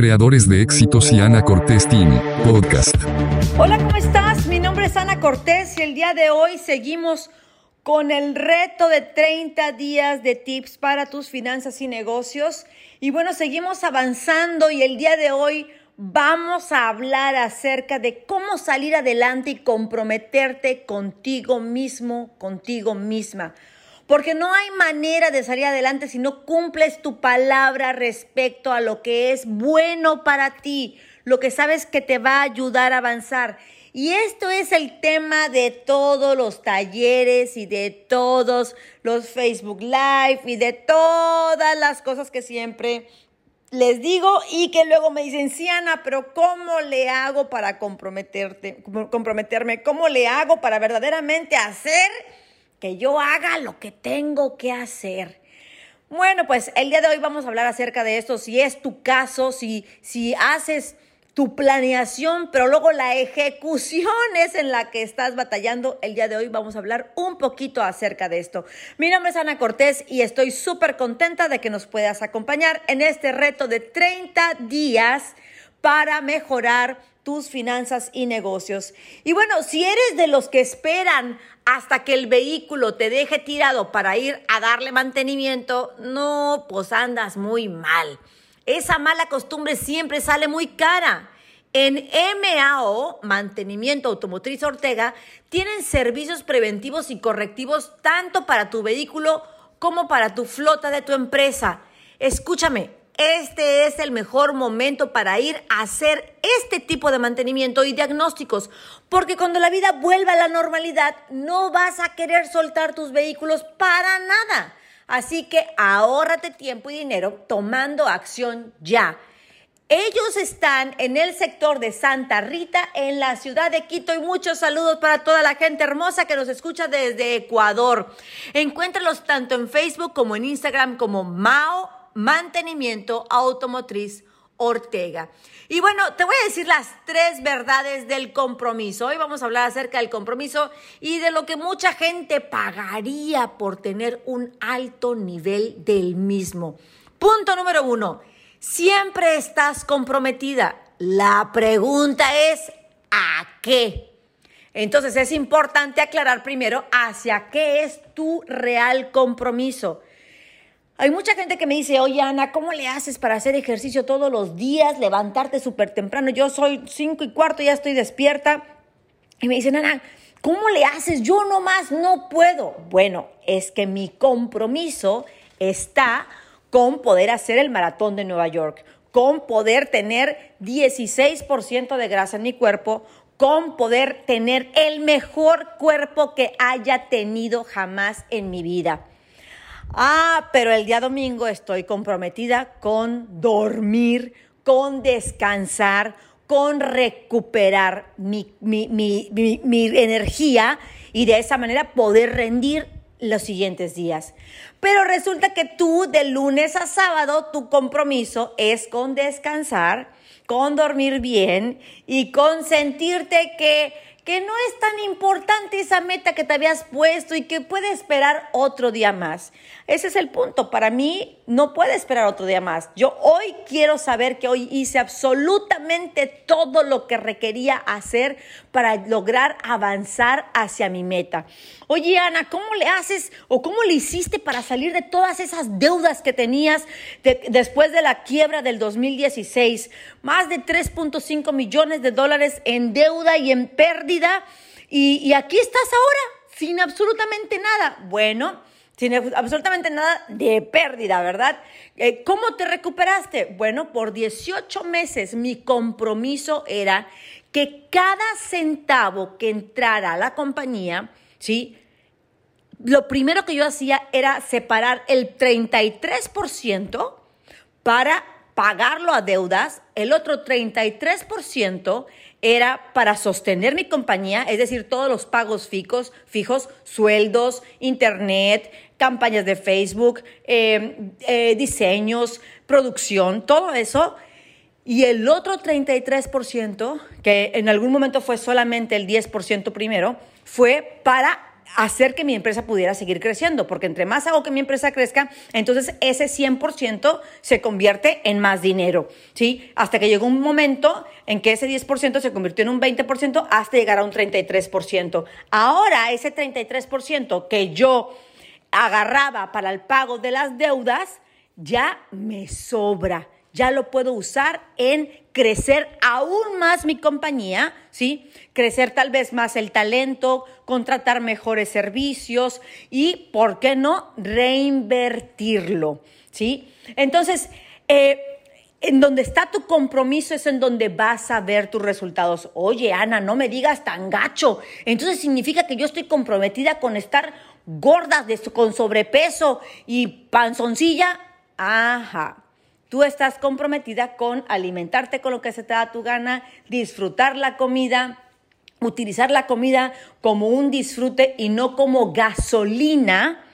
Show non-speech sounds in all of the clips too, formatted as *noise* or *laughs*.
creadores de éxitos y Ana Cortés Team, podcast. Hola, ¿cómo estás? Mi nombre es Ana Cortés y el día de hoy seguimos con el reto de 30 días de tips para tus finanzas y negocios. Y bueno, seguimos avanzando y el día de hoy vamos a hablar acerca de cómo salir adelante y comprometerte contigo mismo, contigo misma. Porque no hay manera de salir adelante si no cumples tu palabra respecto a lo que es bueno para ti, lo que sabes que te va a ayudar a avanzar. Y esto es el tema de todos los talleres y de todos los Facebook Live y de todas las cosas que siempre les digo y que luego me dicen, sí, Ana, pero ¿cómo le hago para comprometerte, comprometerme? ¿Cómo le hago para verdaderamente hacer que yo haga lo que tengo que hacer? Bueno, pues el día de hoy vamos a hablar acerca de esto, si es tu caso, si, si haces tu planeación, pero luego la ejecución es en la que estás batallando. El día de hoy vamos a hablar un poquito acerca de esto. Mi nombre es Ana Cortés y estoy súper contenta de que nos puedas acompañar en este reto de 30 días para mejorar tus finanzas y negocios. Y bueno, si eres de los que esperan hasta que el vehículo te deje tirado para ir a darle mantenimiento, no, pues andas muy mal. Esa mala costumbre siempre sale muy cara. En MAO, Mantenimiento Automotriz Ortega, tienen servicios preventivos y correctivos tanto para tu vehículo como para tu flota de tu empresa. Escúchame, este es el mejor momento para ir a hacer este tipo de mantenimiento y diagnósticos, porque cuando la vida vuelva a la normalidad no vas a querer soltar tus vehículos para nada. Así que ahórrate tiempo y dinero tomando acción ya. Ellos están en el sector de Santa Rita, en la ciudad de Quito, y muchos saludos para toda la gente hermosa que nos escucha desde Ecuador. Encuéntralos tanto en Facebook como en Instagram como Mao Mantenimiento Automotriz Ortega. Y bueno, te voy a decir las tres verdades del compromiso. Hoy vamos a hablar acerca del compromiso y de lo que mucha gente pagaría por tener un alto nivel del mismo. Punto número uno, siempre estás comprometida. La pregunta es, ¿a qué? Entonces es importante aclarar primero hacia qué es tu real compromiso. Hay mucha gente que me dice, oye Ana, ¿cómo le haces para hacer ejercicio todos los días, levantarte súper temprano? Yo soy cinco y cuarto, ya estoy despierta. Y me dicen, Ana, ¿cómo le haces? Yo nomás no puedo. Bueno, es que mi compromiso está con poder hacer el maratón de Nueva York, con poder tener 16% de grasa en mi cuerpo, con poder tener el mejor cuerpo que haya tenido jamás en mi vida. Ah, pero el día domingo estoy comprometida con dormir, con descansar, con recuperar mi, energía y de esa manera poder rendir los siguientes días. Pero resulta que tú de lunes a sábado tu compromiso es con descansar, con dormir bien y con sentirte que que no es tan importante esa meta que te habías puesto y que puede esperar otro día más. Ese es el punto. Para mí no puede esperar otro día más. Yo hoy quiero saber que hoy hice absolutamente todo lo que requería hacer para lograr avanzar hacia mi meta. Oye, Ana, ¿cómo le haces o cómo le hiciste para salir de todas esas deudas que tenías después de la quiebra del 2016? Más de 3.5 millones de dólares en deuda y en pérdida. Y, y aquí estás ahora, sin absolutamente nada. Bueno, sin absolutamente nada de pérdida, ¿verdad? Eh, ¿Cómo te recuperaste? Bueno, por 18 meses mi compromiso era que cada centavo que entrara a la compañía, ¿sí? Lo primero que yo hacía era separar el 33% para pagarlo a deudas, el otro 33% era para sostener mi compañía, es decir, todos los pagos fijos, fijos sueldos, internet, campañas de Facebook, eh, eh, diseños, producción, todo eso. Y el otro 33%, que en algún momento fue solamente el 10% primero, fue para hacer que mi empresa pudiera seguir creciendo, porque entre más hago que mi empresa crezca, entonces ese 100% se convierte en más dinero, ¿sí? Hasta que llegó un momento en que ese 10% se convirtió en un 20% hasta llegar a un 33%. Ahora ese 33% que yo agarraba para el pago de las deudas, ya me sobra ya lo puedo usar en crecer aún más mi compañía, ¿sí? Crecer tal vez más el talento, contratar mejores servicios y, ¿por qué no?, reinvertirlo, ¿sí? Entonces, eh, en donde está tu compromiso es en donde vas a ver tus resultados. Oye, Ana, no me digas tan gacho. Entonces significa que yo estoy comprometida con estar gorda, con sobrepeso y panzoncilla. Ajá. Tú estás comprometida con alimentarte con lo que se te da tu gana, disfrutar la comida, utilizar la comida como un disfrute y no como gasolina.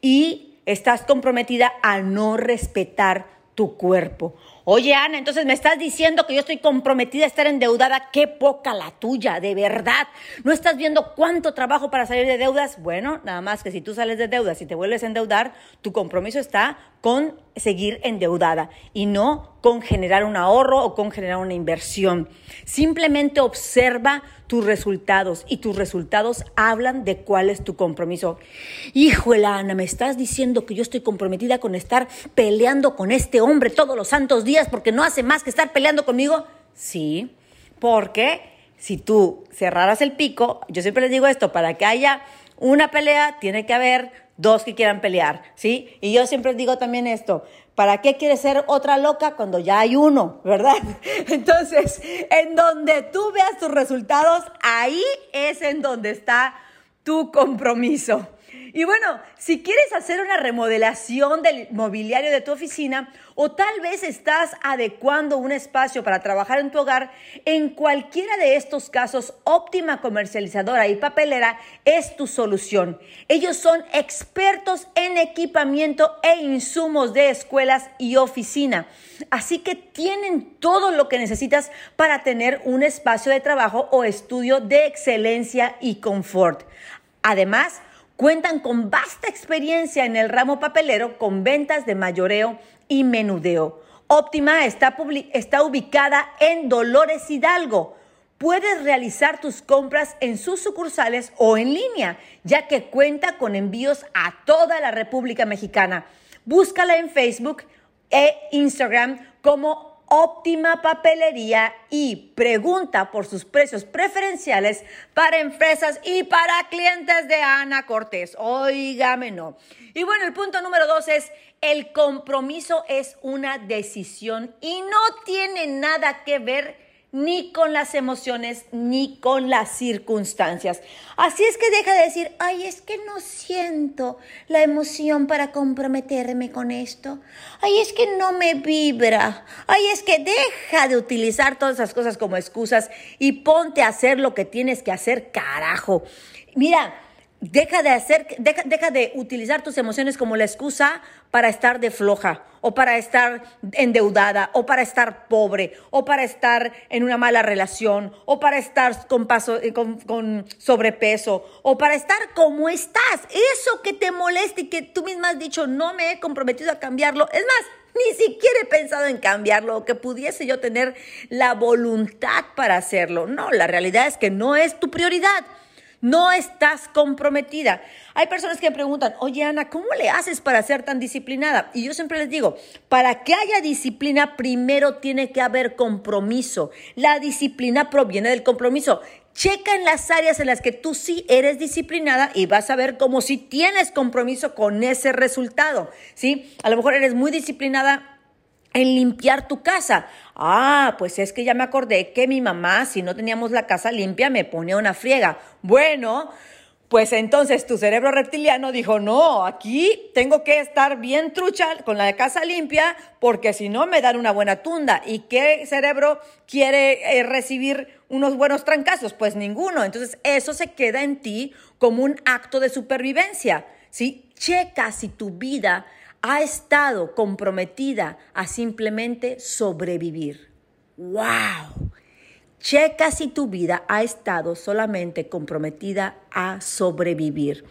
Y estás comprometida a no respetar tu cuerpo. Oye, Ana, entonces me estás diciendo que yo estoy comprometida a estar endeudada. Qué poca la tuya, de verdad. ¿No estás viendo cuánto trabajo para salir de deudas? Bueno, nada más que si tú sales de deudas y te vuelves a endeudar, tu compromiso está con seguir endeudada y no con generar un ahorro o con generar una inversión. Simplemente observa tus resultados y tus resultados hablan de cuál es tu compromiso. Híjole, Ana, me estás diciendo que yo estoy comprometida con estar peleando con este hombre todos los santos días porque no hace más que estar peleando conmigo. Sí, porque si tú cerraras el pico, yo siempre les digo esto, para que haya una pelea tiene que haber dos que quieran pelear, ¿sí? Y yo siempre digo también esto, ¿para qué quieres ser otra loca cuando ya hay uno, *laughs* verdad? Entonces, en donde tú veas tus resultados, ahí es en donde está tu compromiso. Y bueno, si quieres hacer una remodelación del mobiliario de tu oficina o tal vez estás adecuando un espacio para trabajar en tu hogar, en cualquiera de estos casos, Óptima Comercializadora y Papelera es tu solución. Ellos son expertos en equipamiento e insumos de escuelas y oficina. Así que tienen todo lo que necesitas para tener un espacio de trabajo o estudio de excelencia y confort. Además, Cuentan con vasta experiencia en el ramo papelero con ventas de mayoreo y menudeo. Óptima está, está ubicada en Dolores Hidalgo. Puedes realizar tus compras en sus sucursales o en línea, ya que cuenta con envíos a toda la República Mexicana. Búscala en Facebook e Instagram como óptima papelería y pregunta por sus precios preferenciales para empresas y para clientes de Ana Cortés. Óigame, no. Y bueno, el punto número dos es, el compromiso es una decisión y no tiene nada que ver ni con las emociones, ni con las circunstancias. Así es que deja de decir, ay, es que no siento la emoción para comprometerme con esto. Ay, es que no me vibra. Ay, es que deja de utilizar todas esas cosas como excusas y ponte a hacer lo que tienes que hacer, carajo. Mira, Deja de hacer, deja, deja, de utilizar tus emociones como la excusa para estar de floja, o para estar endeudada, o para estar pobre, o para estar en una mala relación, o para estar con, paso, eh, con, con sobrepeso, o para estar como estás. Eso que te molesta y que tú misma has dicho, no me he comprometido a cambiarlo. Es más, ni siquiera he pensado en cambiarlo o que pudiese yo tener la voluntad para hacerlo. No, la realidad es que no es tu prioridad. No estás comprometida. Hay personas que me preguntan, oye Ana, ¿cómo le haces para ser tan disciplinada? Y yo siempre les digo, para que haya disciplina, primero tiene que haber compromiso. La disciplina proviene del compromiso. Checa en las áreas en las que tú sí eres disciplinada y vas a ver cómo si tienes compromiso con ese resultado, ¿sí? A lo mejor eres muy disciplinada en limpiar tu casa. Ah, pues es que ya me acordé que mi mamá, si no teníamos la casa limpia, me ponía una friega. Bueno, pues entonces tu cerebro reptiliano dijo, no, aquí tengo que estar bien trucha con la casa limpia porque si no me dan una buena tunda. ¿Y qué cerebro quiere eh, recibir unos buenos trancazos? Pues ninguno. Entonces eso se queda en ti como un acto de supervivencia. ¿sí? Checa si tu vida ha estado comprometida a simplemente sobrevivir. ¡Wow! checa si tu vida ha estado solamente comprometida a sobrevivir.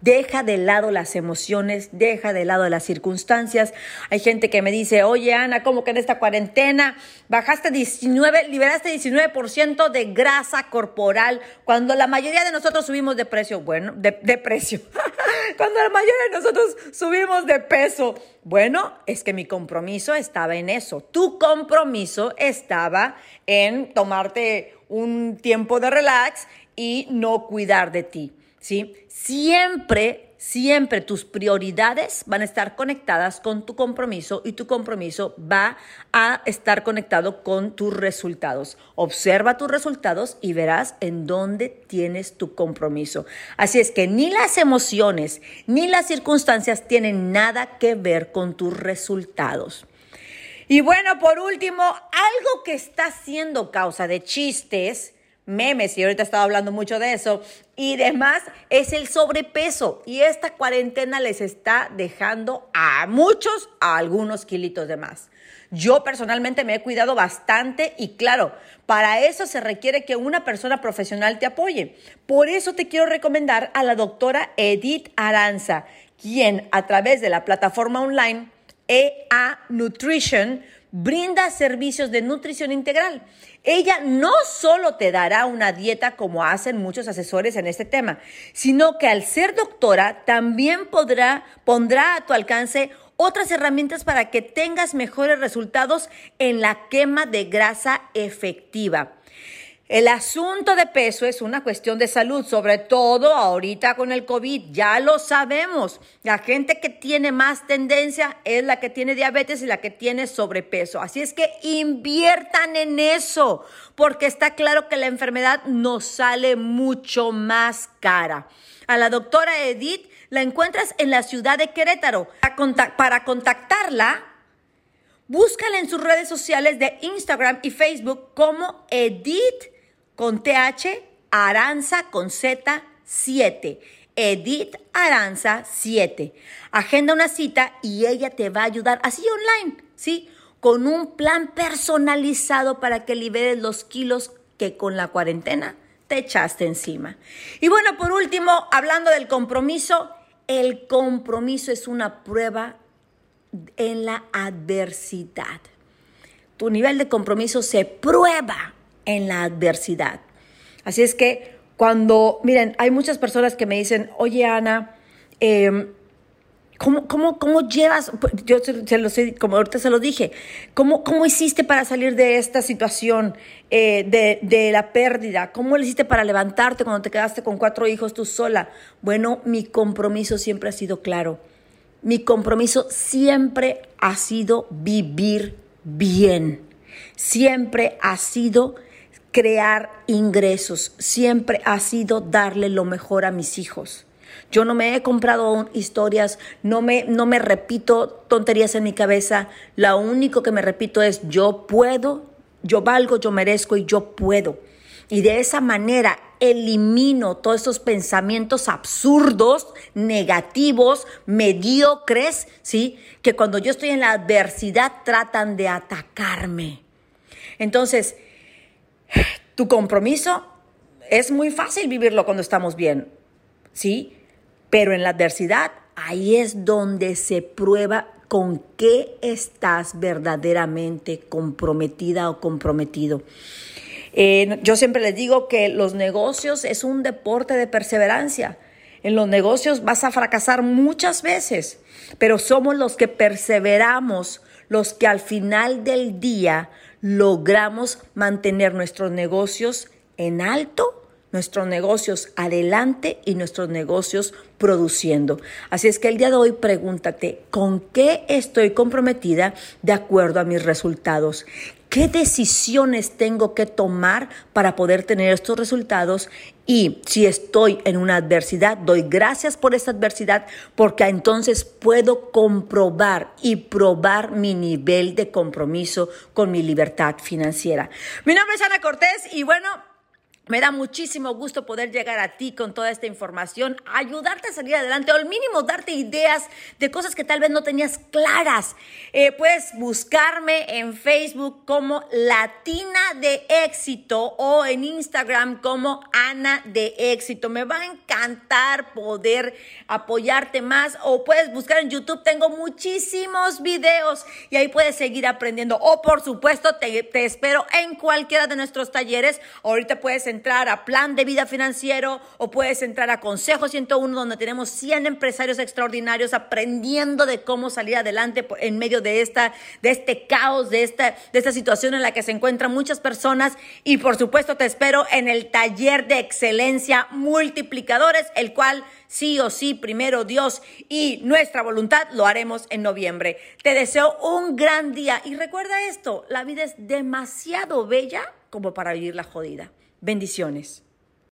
Deja de lado las emociones, deja de lado las circunstancias. Hay gente que me dice, oye Ana, ¿cómo que en esta cuarentena bajaste 19, liberaste 19% de grasa corporal cuando la mayoría de nosotros subimos de precio? Bueno, de, de precio. *laughs* cuando la mayoría de nosotros subimos de peso. Bueno, es que mi compromiso estaba en eso. Tu compromiso estaba en tomarte un tiempo de relax y no cuidar de ti. ¿Sí? Siempre, siempre tus prioridades van a estar conectadas con tu compromiso y tu compromiso va a estar conectado con tus resultados. Observa tus resultados y verás en dónde tienes tu compromiso. Así es que ni las emociones ni las circunstancias tienen nada que ver con tus resultados. Y bueno, por último, algo que está siendo causa de chistes, memes, y ahorita estaba hablando mucho de eso, y demás, es el sobrepeso. Y esta cuarentena les está dejando a muchos a algunos kilitos de más. Yo personalmente me he cuidado bastante y claro, para eso se requiere que una persona profesional te apoye. Por eso te quiero recomendar a la doctora Edith Aranza, quien a través de la plataforma online EA Nutrition brinda servicios de nutrición integral. Ella no solo te dará una dieta como hacen muchos asesores en este tema, sino que al ser doctora también podrá, pondrá a tu alcance otras herramientas para que tengas mejores resultados en la quema de grasa efectiva. El asunto de peso es una cuestión de salud, sobre todo ahorita con el COVID, ya lo sabemos. La gente que tiene más tendencia es la que tiene diabetes y la que tiene sobrepeso. Así es que inviertan en eso, porque está claro que la enfermedad nos sale mucho más cara. A la doctora Edith la encuentras en la ciudad de Querétaro. Para contactarla, búscala en sus redes sociales de Instagram y Facebook como Edith con TH, Aranza con Z 7. Edith Aranza 7. Agenda una cita y ella te va a ayudar así online, ¿sí? Con un plan personalizado para que liberes los kilos que con la cuarentena te echaste encima. Y bueno, por último, hablando del compromiso, el compromiso es una prueba en la adversidad. Tu nivel de compromiso se prueba en la adversidad. Así es que cuando, miren, hay muchas personas que me dicen, oye Ana, em, ¿cómo, cómo, llevas? Pues, yo se, lo sé, como ahorita se lo dije, ¿cómo, cómo hiciste para salir de esta situación eh, de, de la pérdida? ¿Cómo lo hiciste para levantarte cuando te quedaste con cuatro hijos tú sola? Bueno, mi compromiso siempre ha sido claro. Mi compromiso siempre ha sido vivir bien. Siempre ha sido crear ingresos, siempre ha sido darle lo mejor a mis hijos. Yo no me he comprado historias, no me, no me repito tonterías en mi cabeza. Lo único que me repito es yo puedo, yo valgo, yo merezco y yo puedo. Y de esa manera elimino todos esos pensamientos absurdos, negativos, mediocres, ¿sí? Que cuando yo estoy en la adversidad tratan de atacarme. Entonces, tu compromiso es muy fácil vivirlo cuando estamos bien, ¿sí? Pero en la adversidad, ahí es donde se prueba con qué estás verdaderamente comprometida o comprometido. Eh, yo siempre les digo que los negocios es un deporte de perseverancia. En los negocios vas a fracasar muchas veces, pero somos los que perseveramos, los que al final del día logramos mantener nuestros negocios en alto, nuestros negocios adelante y nuestros negocios produciendo. Así es que el día de hoy pregúntate, ¿con qué estoy comprometida de acuerdo a mis resultados? ¿Qué decisiones tengo que tomar para poder tener estos resultados? Y si estoy en una adversidad, doy gracias por esta adversidad porque entonces puedo comprobar y probar mi nivel de compromiso con mi libertad financiera. Mi nombre es Ana Cortés y bueno, Me da muchísimo gusto poder llegar a ti con toda esta información, ayudarte a salir adelante o al mínimo darte ideas de cosas que tal vez no tenías claras. Eh, puedes buscarme en Facebook como Latina de Éxito o en Instagram como Ana de Éxito. Me va a encantar poder apoyarte más o puedes buscar en YouTube. Tengo muchísimos videos y ahí puedes seguir aprendiendo. O por supuesto te, te espero en cualquiera de nuestros talleres. Ahorita puedes entrar entrar a Plan de Vida Financiero o puedes entrar a Consejo 101 donde tenemos 100 empresarios extraordinarios aprendiendo de cómo salir adelante en medio de, esta, de este caos, de esta, de esta situación en la que se encuentran muchas personas. Y por supuesto te espero en el taller de excelencia multiplicadores, el cual sí o sí, primero Dios y nuestra voluntad lo haremos en noviembre. Te deseo un gran día y recuerda esto, la vida es demasiado bella como para vivirla jodida. Bendiciones.